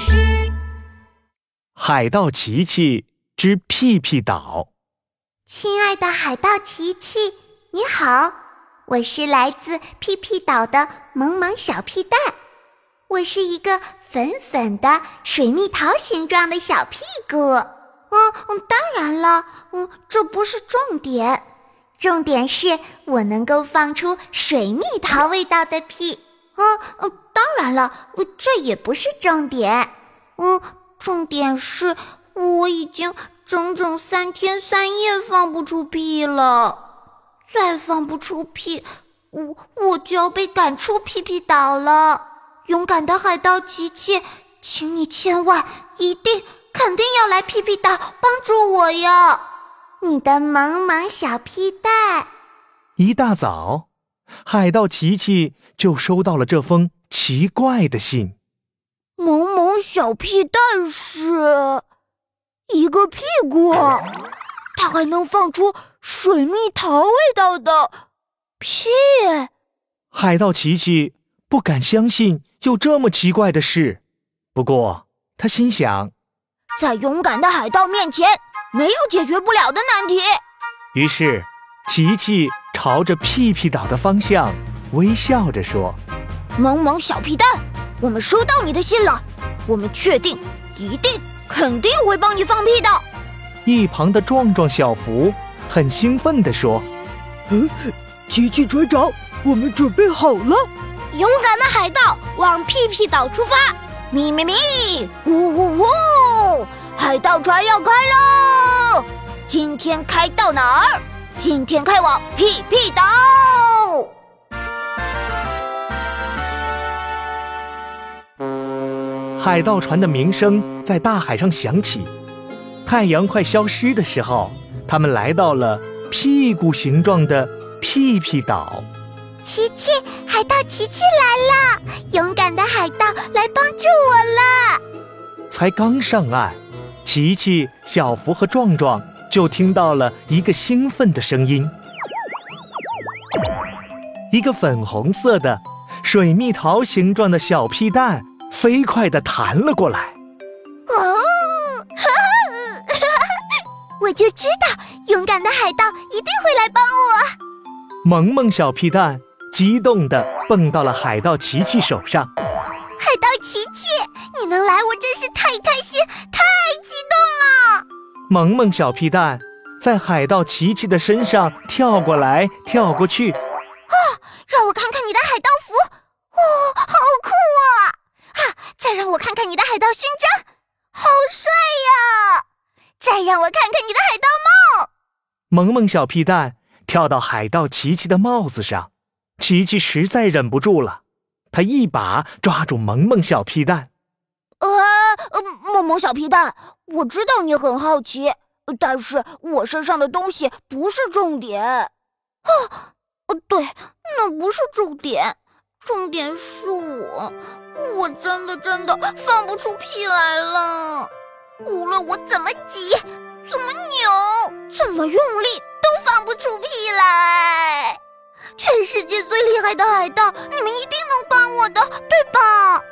事。海盗琪琪之屁屁岛。亲爱的海盗琪琪，你好，我是来自屁屁岛的萌萌小屁蛋。我是一个粉粉的水蜜桃形状的小屁股。嗯嗯，当然了，嗯，这不是重点，重点是我能够放出水蜜桃味道的屁。嗯嗯，当然了，这也不是重点。嗯，重点是我已经整整三天三夜放不出屁了，再放不出屁，我我就要被赶出屁屁岛了。勇敢的海盗琪琪，请你千万一定肯定要来屁屁岛帮助我哟！你的萌萌小屁蛋。一大早，海盗琪琪就收到了这封奇怪的信。萌萌小屁蛋是一个屁股，它还能放出水蜜桃味道的屁。海盗琪琪不敢相信。有这么奇怪的事，不过他心想，在勇敢的海盗面前，没有解决不了的难题。于是，琪琪朝着屁屁岛的方向微笑着说：“萌萌小屁蛋，我们收到你的信了，我们确定，一定，肯定会帮你放屁的。”一旁的壮壮小福很兴奋地说：“嗯，琪琪船长，我们准备好了。”勇敢的海盗往屁屁岛出发！咪咪咪，呜呜呜！海盗船要开喽！今天开到哪儿？今天开往屁屁岛。海盗船的鸣声在大海上响起，太阳快消失的时候，他们来到了屁股形状的屁屁岛。琪琪，海盗琪琪来了！勇敢的海盗来帮助我了。才刚上岸，琪琪、小福和壮壮就听到了一个兴奋的声音：一个粉红色的水蜜桃形状的小屁蛋飞快地弹了过来。哦，我就知道，勇敢的海盗一定会来帮我。萌萌小屁蛋。激动地蹦到了海盗琪琪手上。海盗琪琪，你能来，我真是太开心、太激动了！萌萌小屁蛋在海盗琪琪的身上跳过来跳过去。啊，让我看看你的海盗服，哇，好酷啊！啊，再我看看你的海盗勋章，好帅呀！再让我看看你的海盗帽。萌萌小屁蛋跳到海盗琪琪的帽子上。琪琪实在忍不住了，他一把抓住萌萌小屁蛋。呃，萌萌小屁蛋，我知道你很好奇，但是我身上的东西不是重点。啊，对，那不是重点，重点是我，我真的真的放不出屁来了。无论我怎么挤，怎么扭，怎么用力，都放不出屁来。全世界最厉害的海盗，你们一定能帮我的，对吧？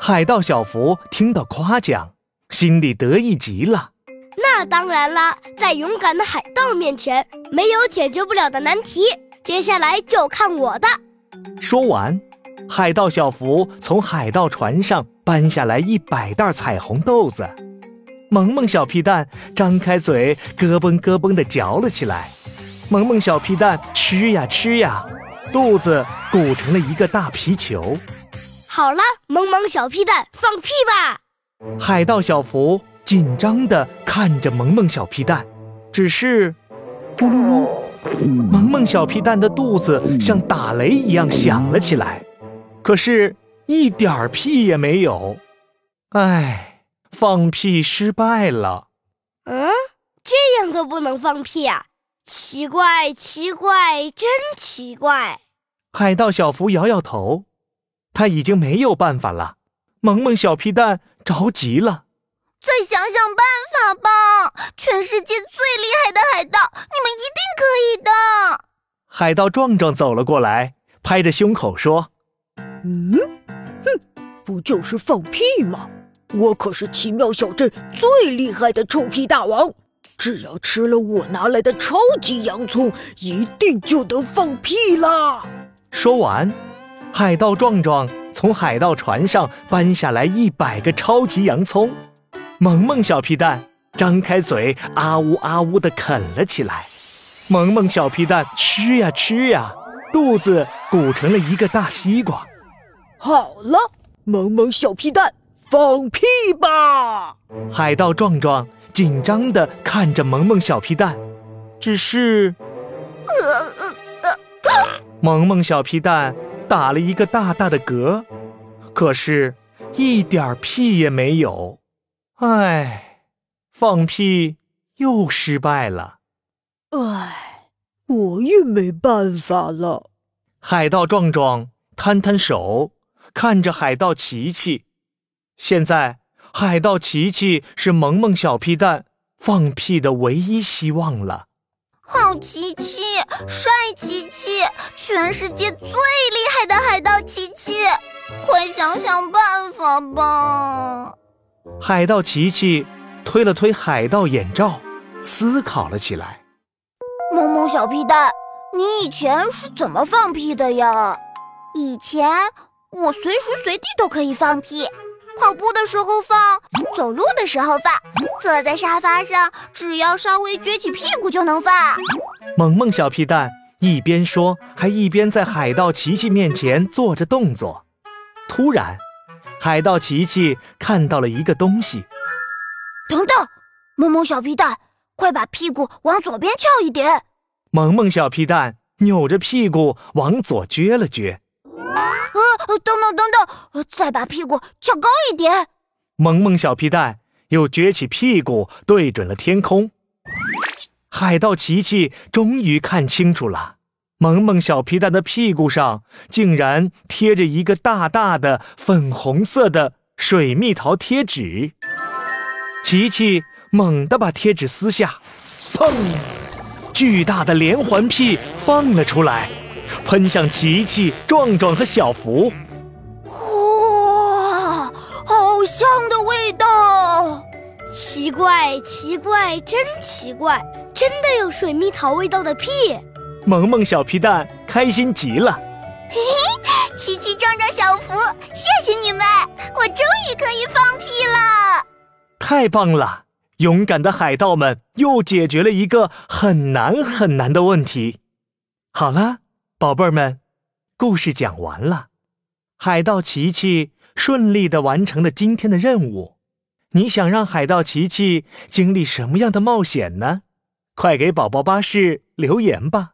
海盗小福听到夸奖，心里得意极了。那当然啦，在勇敢的海盗面前，没有解决不了的难题。接下来就看我的。说完，海盗小福从海盗船上搬下来一百袋彩虹豆子。萌萌小屁蛋张开嘴，咯嘣咯嘣地嚼了起来。萌萌小屁蛋吃呀吃呀，肚子鼓成了一个大皮球。好了，萌萌小屁蛋放屁吧！海盗小福紧张地看着萌萌小屁蛋，只是，咕噜噜，萌萌小屁蛋的肚子像打雷一样响了起来，可是，一点儿屁也没有。唉，放屁失败了。嗯，这样都不能放屁啊？奇怪，奇怪，真奇怪！海盗小福摇摇头，他已经没有办法了。萌萌小屁蛋着急了，再想想办法吧！全世界最厉害的海盗，你们一定可以的！海盗壮壮走了过来，拍着胸口说：“嗯，哼，不就是放屁吗？我可是奇妙小镇最厉害的臭屁大王，只要吃了我拿来的超级洋葱，一定就能放屁啦！说完，海盗壮壮从海盗船上搬下来一百个超级洋葱，萌萌小屁蛋张开嘴，啊呜啊呜地啃了起来。萌萌小皮蛋吃呀吃呀，肚子鼓成了一个大西瓜。好了，萌萌小皮蛋，放屁吧！海盗壮壮紧张地看着萌萌小皮蛋，只是，萌萌小皮蛋打了一个大大的嗝，可是，一点屁也没有。唉，放屁又失败了。唉，我也没办法了。海盗壮壮摊摊手。看着海盗琪琪，现在海盗琪琪是萌萌小屁蛋放屁的唯一希望了。好琪琪，帅琪琪，全世界最厉害的海盗琪琪，快想想办法吧！海盗琪琪推了推海盗眼罩，思考了起来。萌萌小屁蛋，你以前是怎么放屁的呀？以前。我随时随地都可以放屁，跑步的时候放，走路的时候放，坐在沙发上，只要稍微撅起屁股就能放。萌萌小屁蛋一边说，还一边在海盗琪琪面前做着动作。突然，海盗琪琪看到了一个东西。等等，萌萌小皮蛋，快把屁股往左边翘一点。萌萌小皮蛋扭着屁股往左撅了撅。呃，等等等等，再把屁股翘高一点。萌萌小皮蛋又撅起屁股，对准了天空。海盗琪琪终于看清楚了，萌萌小皮蛋的屁股上竟然贴着一个大大的粉红色的水蜜桃贴纸。琪琪猛地把贴纸撕下，砰！巨大的连环屁放了出来。喷向琪琪、壮壮和小福，哇，好香的味道！奇怪，奇怪，真奇怪，真的有水蜜桃味道的屁！萌萌小皮蛋开心极了。嘿嘿，琪琪、壮壮、小福，谢谢你们，我终于可以放屁了！太棒了！勇敢的海盗们又解决了一个很难很难的问题。好了。宝贝儿们，故事讲完了，海盗琪琪顺利的完成了今天的任务。你想让海盗琪琪经历什么样的冒险呢？快给宝宝巴士留言吧！